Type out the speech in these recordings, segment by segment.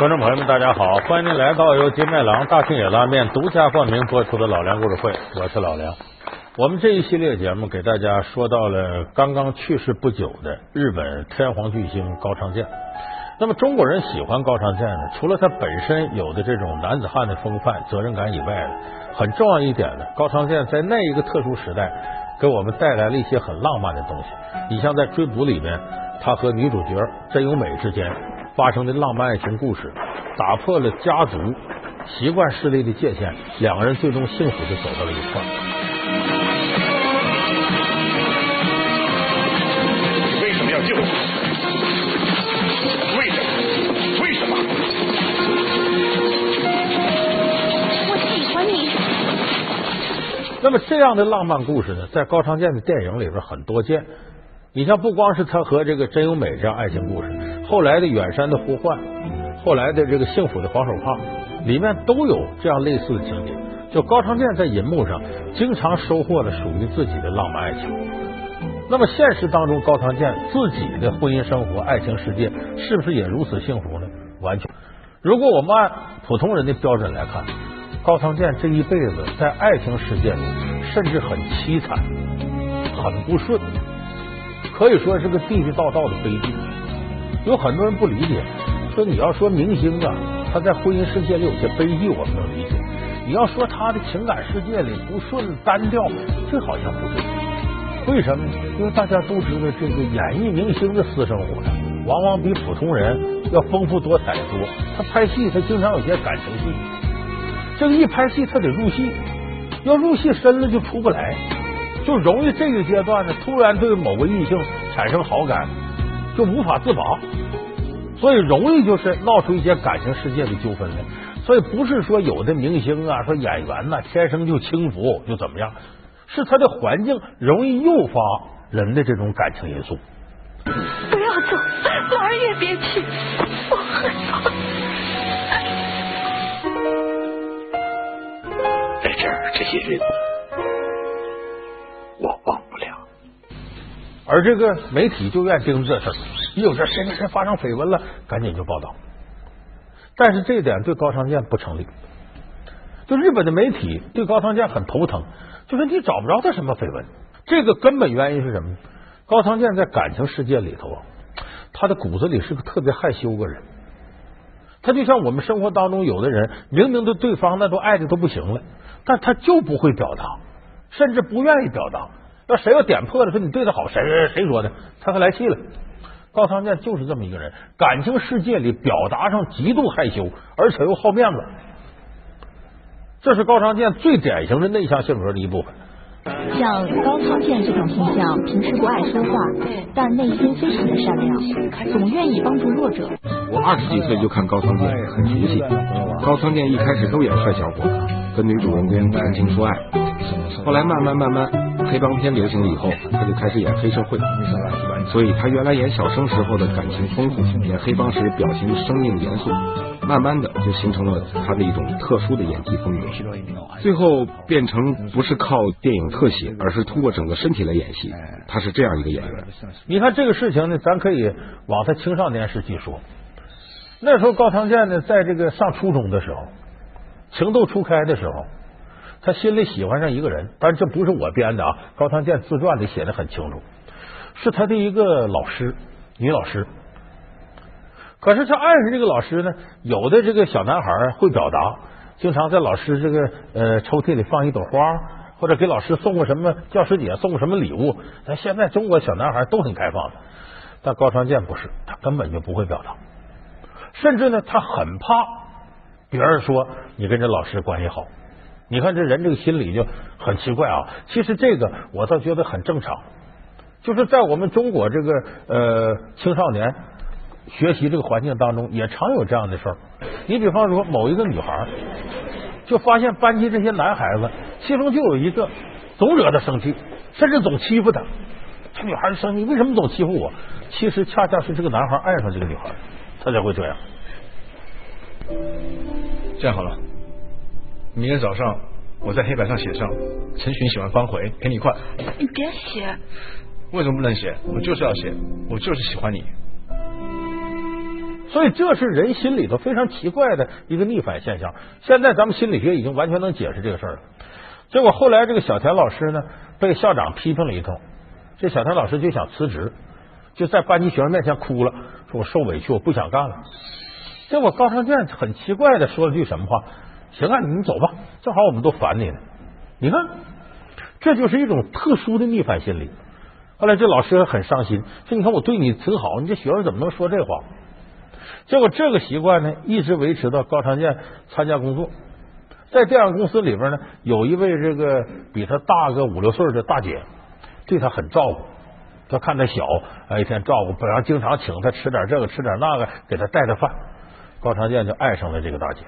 观众朋友们，大家好，欢迎您来到由金麦郎大庆野拉面独家冠名播出的《老梁故事会》，我是老梁。我们这一系列节目给大家说到了刚刚去世不久的日本天皇巨星高仓健。那么中国人喜欢高仓健呢，除了他本身有的这种男子汉的风范、责任感以外呢，很重要一点呢，高仓健在那一个特殊时代给我们带来了一些很浪漫的东西。你像在《追捕》里面，他和女主角真由美之间。发生的浪漫爱情故事，打破了家族习惯势力的界限，两个人最终幸福的走到了一块儿。你为什么要救我？为什么？为什么？我喜欢你。那么这样的浪漫故事呢，在高仓健的电影里边很多见。你像不光是他和这个真由美这样爱情故事，后来的远山的呼唤，后来的这个幸福的黄手帕，里面都有这样类似的情节。就高仓健在银幕上经常收获了属于自己的浪漫爱情。那么现实当中，高仓健自己的婚姻生活、爱情世界是不是也如此幸福呢？完全。如果我们按普通人的标准来看，高仓健这一辈子在爱情世界里甚至很凄惨，很不顺。可以说是个地地道道的悲剧。有很多人不理解，说你要说明星啊，他在婚姻世界里有些悲剧，我们能理解。你要说他的情感世界里不顺单调，这好像不对。为什么呢？因为大家都知道，这个演艺明星的私生活呀，往往比普通人要丰富多彩多。他拍戏，他经常有些感情戏。这个一拍戏，他得入戏，要入戏深了就出不来。就容易这个阶段呢，突然对某个异性产生好感，就无法自拔，所以容易就是闹出一些感情世界的纠纷来。所以不是说有的明星啊，说演员呐天生就轻浮就怎么样，是他的环境容易诱发人的这种感情因素。不要走，哪儿也别去，我恨死。在这儿这些日子。我忘而这个媒体就愿盯着这事，一有这谁谁谁发生绯闻了，赶紧就报道。但是这一点对高仓健不成立，就日本的媒体对高仓健很头疼，就是你找不着他什么绯闻。这个根本原因是什么？高仓健在感情世界里头啊，他的骨子里是个特别害羞个人。他就像我们生活当中有的人，明明对对方那都爱的都不行了，但他就不会表达。甚至不愿意表达，要谁要点破了，说你对他好，谁谁说的，他还来气了。高仓健就是这么一个人，感情世界里表达上极度害羞，而且又好面子，这是高仓健最典型的内向性格的一部分。像高仓健这种形象，平时不爱说话，但内心非常的善良，总愿意帮助弱者。我二十几岁就看高仓健，很熟悉。高仓健一开始都演帅小伙，跟女主人公谈情说爱。后来慢慢慢慢，黑帮片流行以后，他就开始演黑社会。所以他原来演小生时候的感情丰富，演黑帮时表情生硬严肃，慢慢的就形成了他的一种特殊的演技风格。最后变成不是靠电影特写，而是通过整个身体来演戏。他是这样一个演员。你看这个事情呢，咱可以往他青少年时期说。那时候高仓健呢，在这个上初中的时候，情窦初开的时候。他心里喜欢上一个人，但这不是我编的啊。高仓健自传里写的很清楚，是他的一个老师，女老师。可是他爱上这个老师呢，有的这个小男孩会表达，经常在老师这个呃抽屉里放一朵花，或者给老师送个什么教师节送个什么礼物。但现在中国小男孩都很开放的，但高仓健不是，他根本就不会表达，甚至呢，他很怕别人说你跟这老师关系好。你看这人这个心理就很奇怪啊！其实这个我倒觉得很正常，就是在我们中国这个呃青少年学习这个环境当中，也常有这样的事儿。你比方说某一个女孩，就发现班级这些男孩子，其中就有一个总惹她生气，甚至总欺负她。这女孩就生气，为什么总欺负我？其实恰恰是这个男孩爱上这个女孩，他才会这样。这样好了。明天早上，我在黑板上写上陈寻喜欢方茴，陪你一块。你别写。为什么不能写？我就是要写，我就是喜欢你。所以这是人心里头非常奇怪的一个逆反现象。现在咱们心理学已经完全能解释这个事儿了。结果后来这个小田老师呢，被校长批评了一通，这小田老师就想辞职，就在班级学生面前哭了，说我受委屈，我不想干了。结果高长健很奇怪的说了句什么话：“行啊，你走吧，正好我们都烦你呢。”你看，这就是一种特殊的逆反心理。后来这老师很伤心，说：“你看我对你挺好，你这学生怎么能说这话？”结果这个习惯呢，一直维持到高长健参加工作。在电影公司里边呢，有一位这个比他大个五六岁的大姐，对他很照顾。他看他小，一天照顾，本来经常请他吃点这个，吃点那个，给他带的饭。高长健就爱上了这个大姐，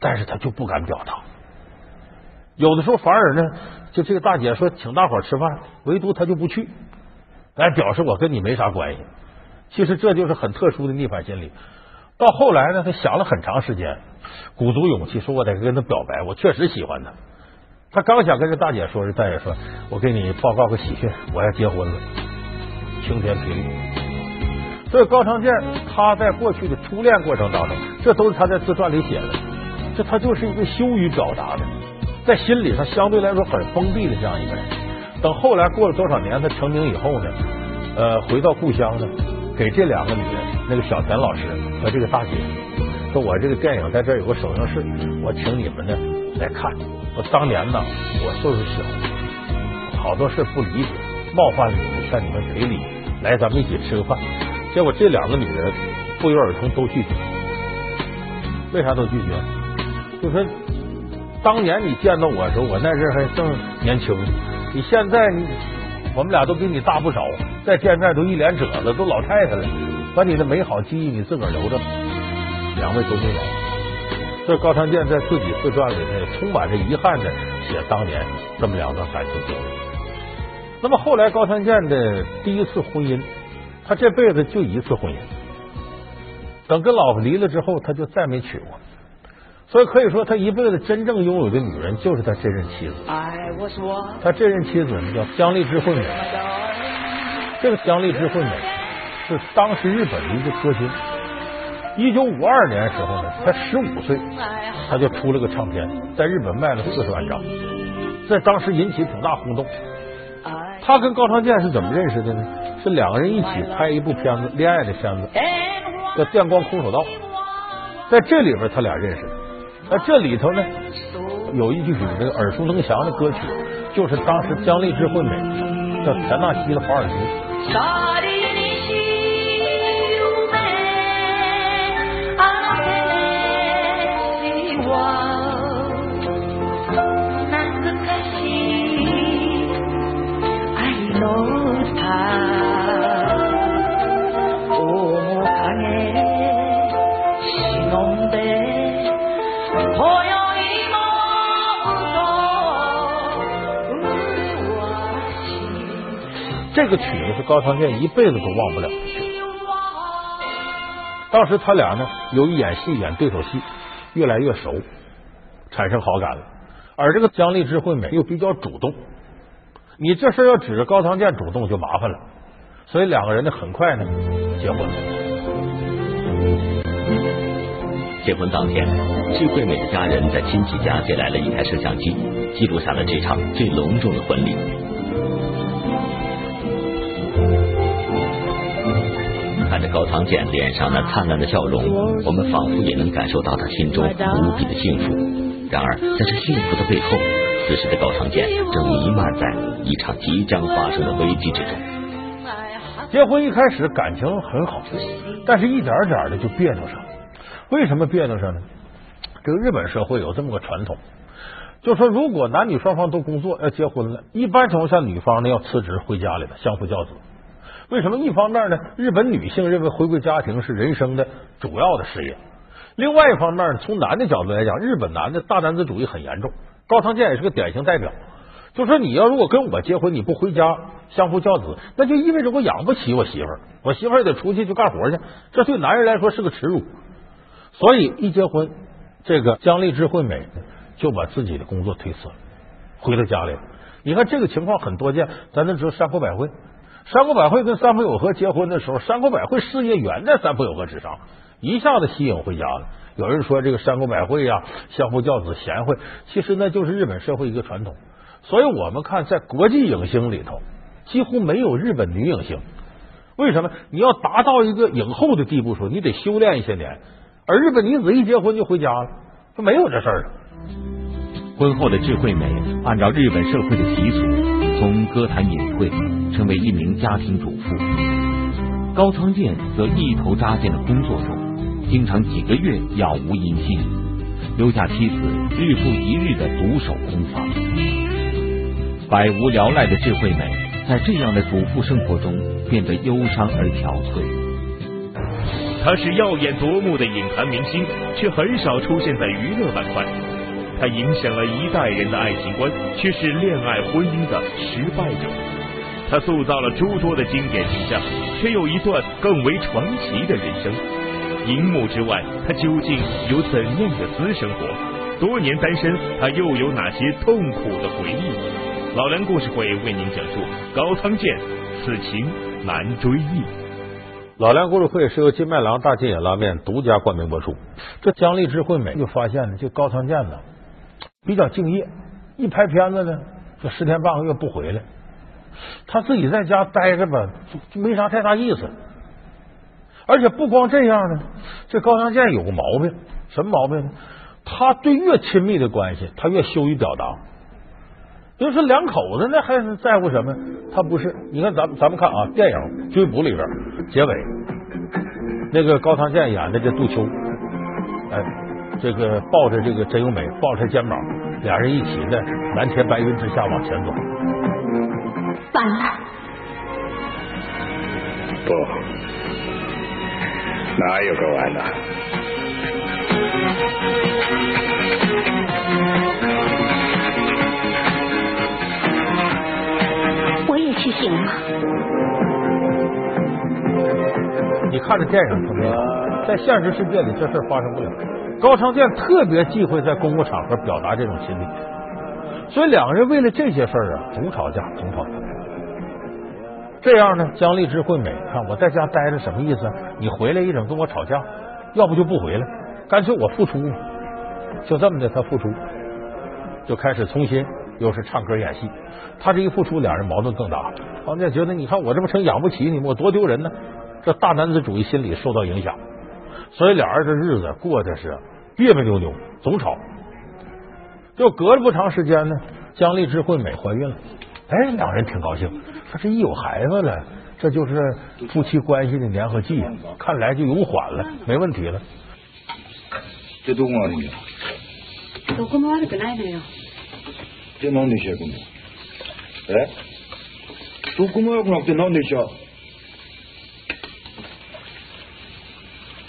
但是他就不敢表达。有的时候反而呢，就这个大姐说请大伙吃饭，唯独他就不去，来表示我跟你没啥关系。其实这就是很特殊的逆反心理。到后来呢，他想了很长时间，鼓足勇气说：“我得跟他表白，我确实喜欢他。”他刚想跟这大姐说，这大姐说：“我给你报告个喜讯，我要结婚了，晴天霹雳。”所以高长健他在过去的初恋过程当中，这都是他在自传里写的。这他就是一个羞于表达的，在心理上相对来说很封闭的这样一个人。等后来过了多少年，他成名以后呢，呃，回到故乡呢，给这两个女人，那个小田老师和这个大姐，说我这个电影在这有个首映式，我请你们呢来看。我当年呢，我岁数小，好多事不理解，冒犯你们，向你们赔礼，来咱们一起吃个饭。结果这两个女人不约而同都拒绝，为啥都拒绝？就说当年你见到我的时候，我那阵还正年轻，你现在你我们俩都比你大不少，再见面都一脸褶子，都老太太了，把你的美好记忆你自个儿留着，两位都没来。这高长健在自己自传里呢，充满着遗憾的写当年这么两段感情经历。那么后来高长健的第一次婚姻。他这辈子就一次婚姻，等跟老婆离了之后，他就再没娶过。所以可以说，他一辈子真正拥有的女人就是他这任妻子。他这任妻子呢叫江丽芝惠美。这个江丽芝惠美是当时日本的一个歌星。一九五二年时候呢，才十五岁，他就出了个唱片，在日本卖了四十万张，在当时引起挺大轰动。他跟高仓健是怎么认识的呢？是两个人一起拍一部片子，恋爱的片子，叫《电光空手道》。在这里边，他俩认识的。那这里头呢，有一句这个耳熟能详的歌曲，就是当时姜丽之会美叫田纳西的华尔兹。个曲子是高长健一辈子都忘不了的曲。当时他俩呢，由于演戏演对手戏，越来越熟，产生好感了。而这个姜丽芝惠美又比较主动，你这事要指着高长健主动就麻烦了。所以两个人呢，很快呢结婚。结婚当天，季惠美的家人在亲戚家借来了一台摄像机，记录下了这场最隆重的婚礼。高仓健脸上那灿烂的笑容，我们仿佛也能感受到他心中无比的幸福。然而，在这幸福的背后，此时的高仓健正弥漫在一场即将发生的危机之中。结婚一开始感情很好，但是一点点的就别扭上了。为什么别扭上呢？这个日本社会有这么个传统，就说如果男女双方都工作要结婚了，一般情况下女方呢要辞职回家里了相夫教子。为什么？一方面呢，日本女性认为回归家庭是人生的主要的事业；另外一方面，从男的角度来讲，日本男的大男子主义很严重。高仓健也是个典型代表。就说你要如果跟我结婚，你不回家相夫教子，那就意味着我养不起我媳妇儿，我媳妇儿得出去去干活去，这对男人来说是个耻辱。所以一结婚，这个姜丽芝惠美就把自己的工作推辞了，回到家里。你看这个情况很多见，咱都知道山口百惠。山口百惠跟三浦友和结婚的时候，山口百惠事业远在三浦友和之上，一下子吸引回家了。有人说这个山口百惠呀，相夫教子贤惠，其实那就是日本社会一个传统。所以我们看在国际影星里头，几乎没有日本女影星。为什么？你要达到一个影后的地步，说你得修炼一些年。而日本女子一结婚就回家了，就没有这事儿了。婚后的智慧美，按照日本社会的习俗，从歌坛隐退，成为一名家庭主妇。高仓健则一头扎进了工作中。经常几个月杳无音信，留下妻子日复一日的独守空房，百无聊赖的智慧美，在这样的主妇生活中变得忧伤而憔悴。她是耀眼夺目的影坛明星，却很少出现在娱乐板块。她影响了一代人的爱情观，却是恋爱婚姻的失败者。他塑造了诸多的经典形象，却有一段更为传奇的人生。荧幕之外，他究竟有怎样的私生活？多年单身，他又有哪些痛苦的回忆？老梁故事会为您讲述高仓健，此情难追忆。老梁故事会是由金麦郎大金野拉面独家冠名播出。这姜丽智惠美就发现了，就高仓健呢比较敬业，一拍片子呢就十天半个月不回来，他自己在家待着吧，就没啥太大意思。而且不光这样呢，这高仓健有个毛病，什么毛病呢？他对越亲密的关系，他越羞于表达。就说两口子，那还在乎什么？他不是。你看，咱们咱们看啊，电影《追捕》里边结尾，那个高仓健演的这杜秋，哎，这个抱着这个真由美，抱着他肩膀，俩人一起在蓝天白云之下往前走。完了。不。哪有个完呢？我也去行吗？你看着电影，没有？在现实世界里，这事发生不了。高长健特别忌讳在公共场合表达这种心理，所以两个人为了这些事儿啊，总吵架，总吵架。这样呢，姜丽芝惠美，看我在家待着什么意思？你回来一整跟我吵架，要不就不回来，干脆我付出，就这么的，他付出，就开始重新又是唱歌演戏。他这一付出，俩人矛盾更大。方健觉得，你看我这不成养不起你吗？我多丢人呢！这大男子主义心理受到影响，所以俩人这日子过的是别别扭扭，总吵。就隔了不长时间呢，姜丽芝惠美怀孕了，哎，两人挺高兴。他这一有孩子了，这就是夫妻关系的粘合剂，看来就有缓了，没问题了。这どこが悪いんだ？どこも悪くないのよ。じゃなんで医者行くの？え？どこも悪くなくてなんで医者？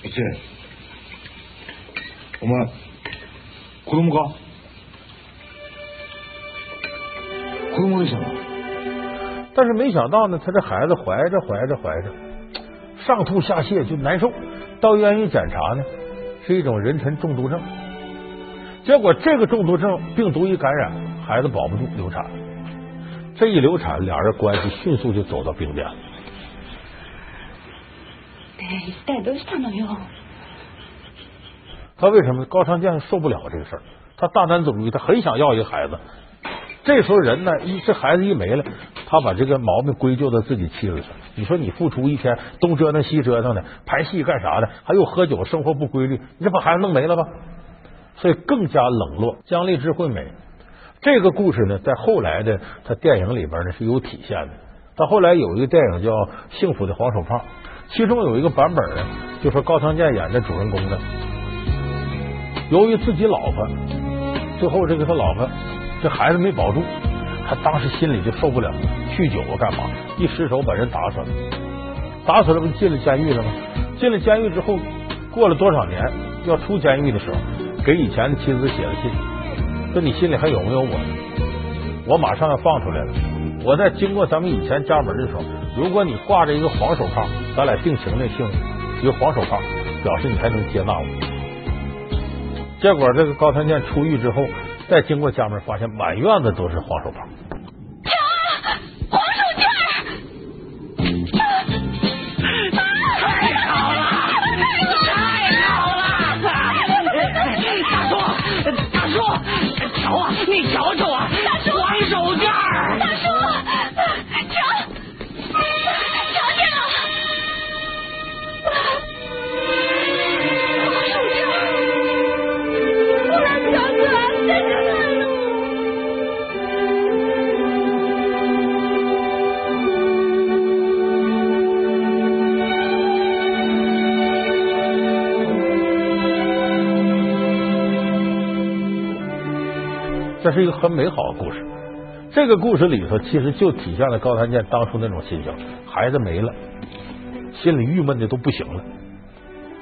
一星，お前子供か？ 子供でしたの？但是没想到呢，他这孩子怀着怀着怀着，上吐下泻就难受，到医院一检查呢，是一种妊娠中毒症。结果这个中毒症病毒一感染，孩子保不住流产。这一流产，俩人关系迅速就走到冰点。他为什么高仓健受不了这个事儿？他大男子主义，他很想要一个孩子。 这时候人呢，一这孩子一没了。他把这个毛病归咎到自己妻子上。你说你付出一天，东折腾西折腾的，拍戏干啥的，还有喝酒，生活不规律，你这把孩子弄没了吧？所以更加冷落。姜丽芝惠美这个故事呢，在后来的他电影里边呢是有体现的。到后来有一个电影叫《幸福的黄手帕》，其中有一个版本呢，就说高仓健演的主人公呢，由于自己老婆最后这个他老婆这孩子没保住。他当时心里就受不了，酗酒啊，干嘛？一失手把人打死了，打死了不进了监狱了吗？进了监狱之后，过了多少年，要出监狱的时候，给以前的妻子写了信，说你心里还有没有我？我马上要放出来了，我在经过咱们以前家门的时候，如果你挂着一个黄手帕，咱俩定情的姓，一个黄手帕，表示你还能接纳我。结果这个高仓健出狱之后。再经过家门，发现满院子都是黄鼠狼。瞧，黄鼠军。太好了，太好了。大叔大叔，瞧啊，你瞧瞧。这是一个很美好的故事。这个故事里头，其实就体现了高仓健当初那种心情：孩子没了，心里郁闷的都不行了。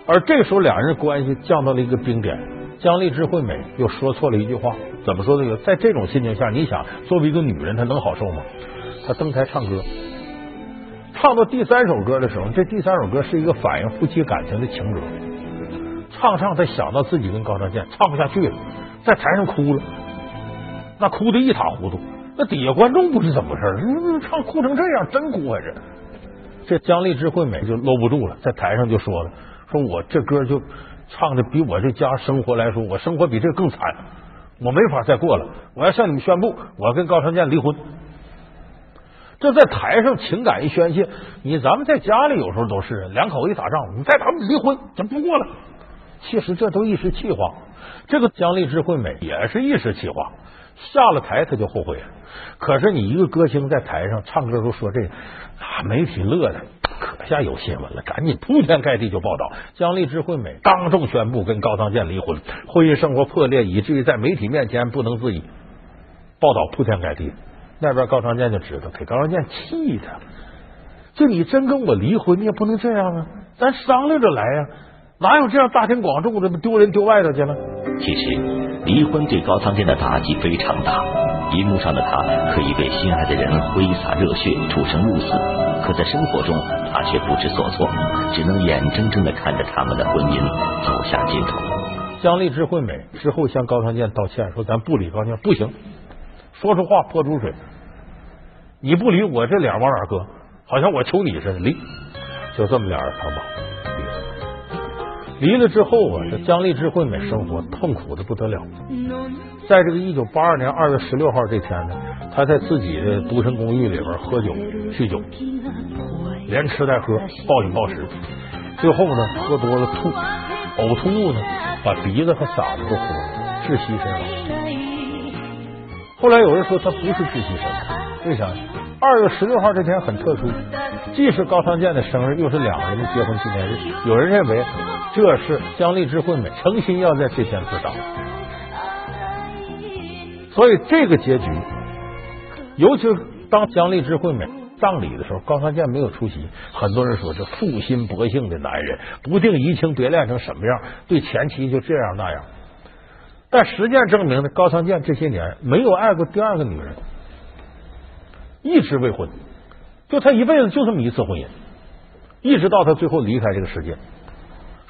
而这时候，两人关系降到了一个冰点。姜丽芝惠美又说错了一句话，怎么说的？在这种心情下，你想，作为一个女人，她能好受吗？她登台唱歌，唱到第三首歌的时候，这第三首歌是一个反映夫妻感情的情歌。唱唱，她想到自己跟高仓健唱不下去了，在台上哭了，那哭的一塌糊涂。那底下观众不知怎么回事，唱哭成这样，真哭还是？这姜丽芝惠美就搂不住了，在台上就说了：“说我这歌就。”唱的比我这家生活来说，我生活比这更惨，我没法再过了。我要向你们宣布，我要跟高长健离婚。这在台上情感一宣泄，你咱们在家里有时候都是两口子一打仗，你再他们离婚咱不过了。其实这都一时气话。这个姜丽芝惠美也是一时气话，下了台他就后悔了。可是你一个歌星在台上唱歌都说这，啊，媒体乐的。可下有新闻了，赶紧铺天盖地就报道，姜丽芝惠美当众宣布跟高仓健离婚，婚姻生活破裂，以至于在媒体面前不能自已。报道铺天盖地，那边高仓健就知道，给高仓健气的，就你真跟我离婚，你也不能这样啊，咱商量着来呀，哪有这样大庭广众的丢人丢外头去了？其实离婚对高仓健的打击非常大，荧幕上的他可以为心爱的人挥洒热血，出生入死，可在生活中。他却不知所措，只能眼睁睁的看着他们的婚姻走向尽头。姜丽芝惠美之后向高仓健道歉，说咱不离高仓健不行，说出话泼出水，你不离我这脸往哪搁？好像我求你似的，离，就这么俩人谈吧。离了之后啊，这姜丽智惠美生活痛苦的不得了。在这个一九八二年二月十六号这天呢，她在自己的独身公寓里边喝酒酗酒。连吃带喝，暴饮暴食，最后呢，喝多了吐，呕吐物呢，把鼻子和嗓子都喝了，窒息身亡。后来有人说他不是窒息身亡，为啥？二月十六号这天很特殊，既是高仓健的生日，又是两个人的结婚纪念日。有人认为这是姜丽芝惠美诚心要在这天自杀，所以这个结局，尤其是当姜丽芝惠美。葬礼的时候，高仓健没有出席。很多人说这负心薄幸的男人，不定移情别恋成什么样，对前妻就这样那样。但实践证明呢，高仓健这些年没有爱过第二个女人，一直未婚，就他一辈子就这么一次婚姻，一直到他最后离开这个世界。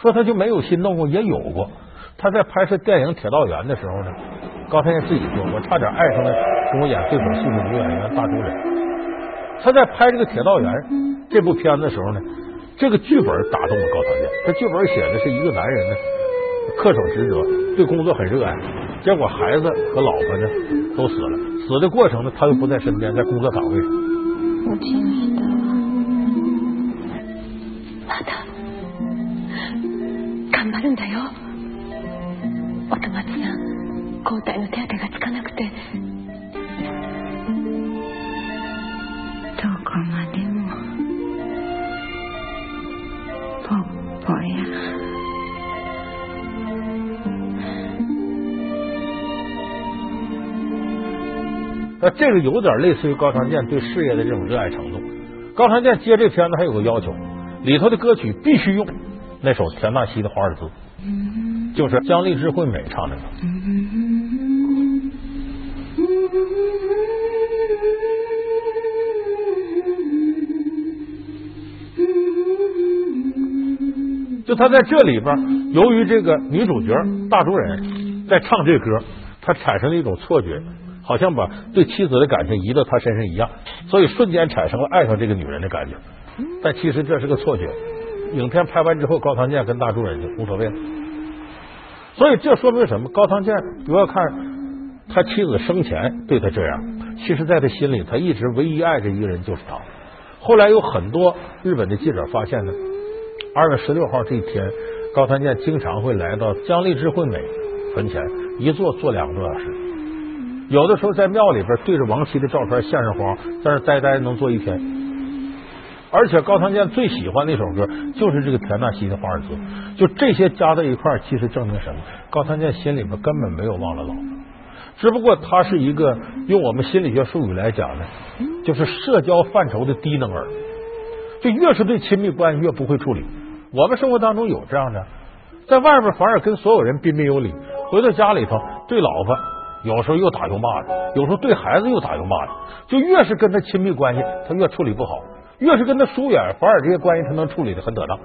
说他就没有心动过，也有过。他在拍摄电影《铁道员》的时候呢，高仓健自己说：“我差点爱上了跟我演对手戏的女演员大竹人。”他在拍这个《铁道员》这部片子的时候呢，这个剧本打动了高仓健。这剧本写的是一个男人呢，恪守职责，对工作很热爱，结果孩子和老婆呢都死了。死的过程呢，他又不在身边，在工作岗位上。我亲那这个有点类似于高仓健对事业的这种热爱程度。高仓健接这片子还有个要求，里头的歌曲必须用那首田纳西的《华尔兹》，就是姜丽芝惠美唱的。就他在这里边，由于这个女主角大竹人在唱这歌，他产生了一种错觉。好像把对妻子的感情移到他身上一样，所以瞬间产生了爱上这个女人的感觉。但其实这是个错觉。影片拍完之后，高仓健跟大助人就无所谓了。所以这说明什么？高仓健不要看他妻子生前对他这样，其实在他心里，他一直唯一爱着一个人就是他。后来有很多日本的记者发现呢，二月十六号这一天，高仓健经常会来到江丽芝惠美坟前，一坐坐两个多小时。有的时候在庙里边对着亡妻的照片献上花，在那呆呆能坐一天。而且高仓健最喜欢那首歌就是这个田纳西的《华尔兹》，就这些加在一块，其实证明什么？高仓健心里边根本没有忘了老婆，只不过他是一个用我们心理学术语来讲呢，就是社交范畴的低能儿。就越是对亲密关系越不会处理。我们生活当中有这样的，在外边反而跟所有人彬彬有礼，回到家里头对老婆有时候又打又骂的，有时候对孩子又打又骂的。就越是跟他亲密关系，他越处理不好；越是跟他疏远，反而这些关系他能处理的很得当。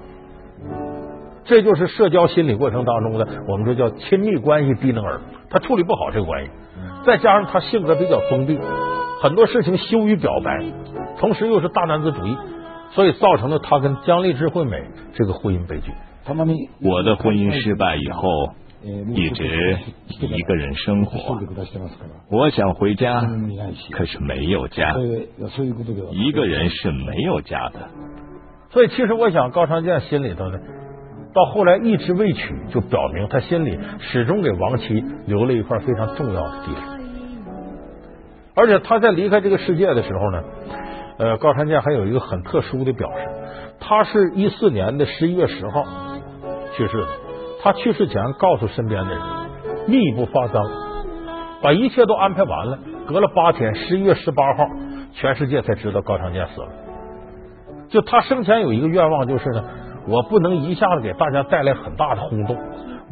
这就是社交心理过程当中的，我们说叫亲密关系低能儿，他处理不好这个关系，再加上他性格比较封闭，很多事情羞于表白，同时又是大男子主义。所以造成了他跟姜丽芝惠美这个婚姻悲剧。我的婚姻失败以后，一直一个人生活。我想回家，可是没有家。一个人是没有家的。所以，其实我想，高长健心里头呢，到后来一直未娶，就表明他心里始终给王琦留了一块非常重要的地方。而且他在离开这个世界的时候呢。呃，高长健还有一个很特殊的表示，他是一四年的十一月十号去世的。他去世前告诉身边的人，秘不发丧，把一切都安排完了。隔了八天，十一月十八号，全世界才知道高长健死了。就他生前有一个愿望，就是呢，我不能一下子给大家带来很大的轰动，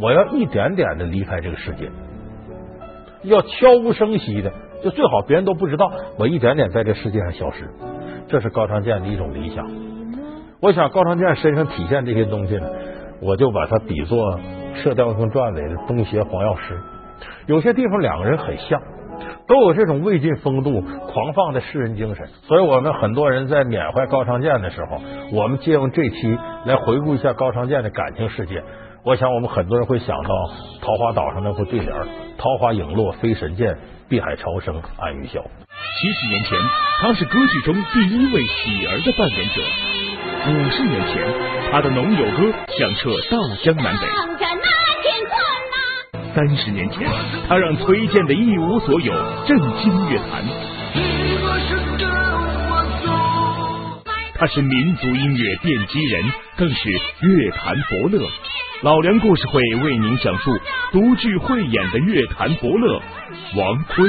我要一点点的离开这个世界，要悄无声息的，就最好别人都不知道，我一点点在这世界上消失。这是高长健的一种理想。我想高长健身上体现这些东西呢，我就把它比作《射雕英雄传》里的东邪黄药师。有些地方两个人很像，都有这种魏晋风度、狂放的士人精神。所以我们很多人在缅怀高长健的时候，我们借用这期来回顾一下高长健的感情世界。我想我们很多人会想到桃花岛上那副对联：“桃花影落飞神剑，碧海潮生安于笑。”七十年前，他是歌剧中第一位喜儿的扮演者；五十年前，他的农友歌响彻大江南北；三十年前，他让崔健的一无所有震惊乐坛。他是民族音乐奠基人，更是乐坛伯乐。老梁故事会为您讲述独具慧眼的乐坛伯乐王坤。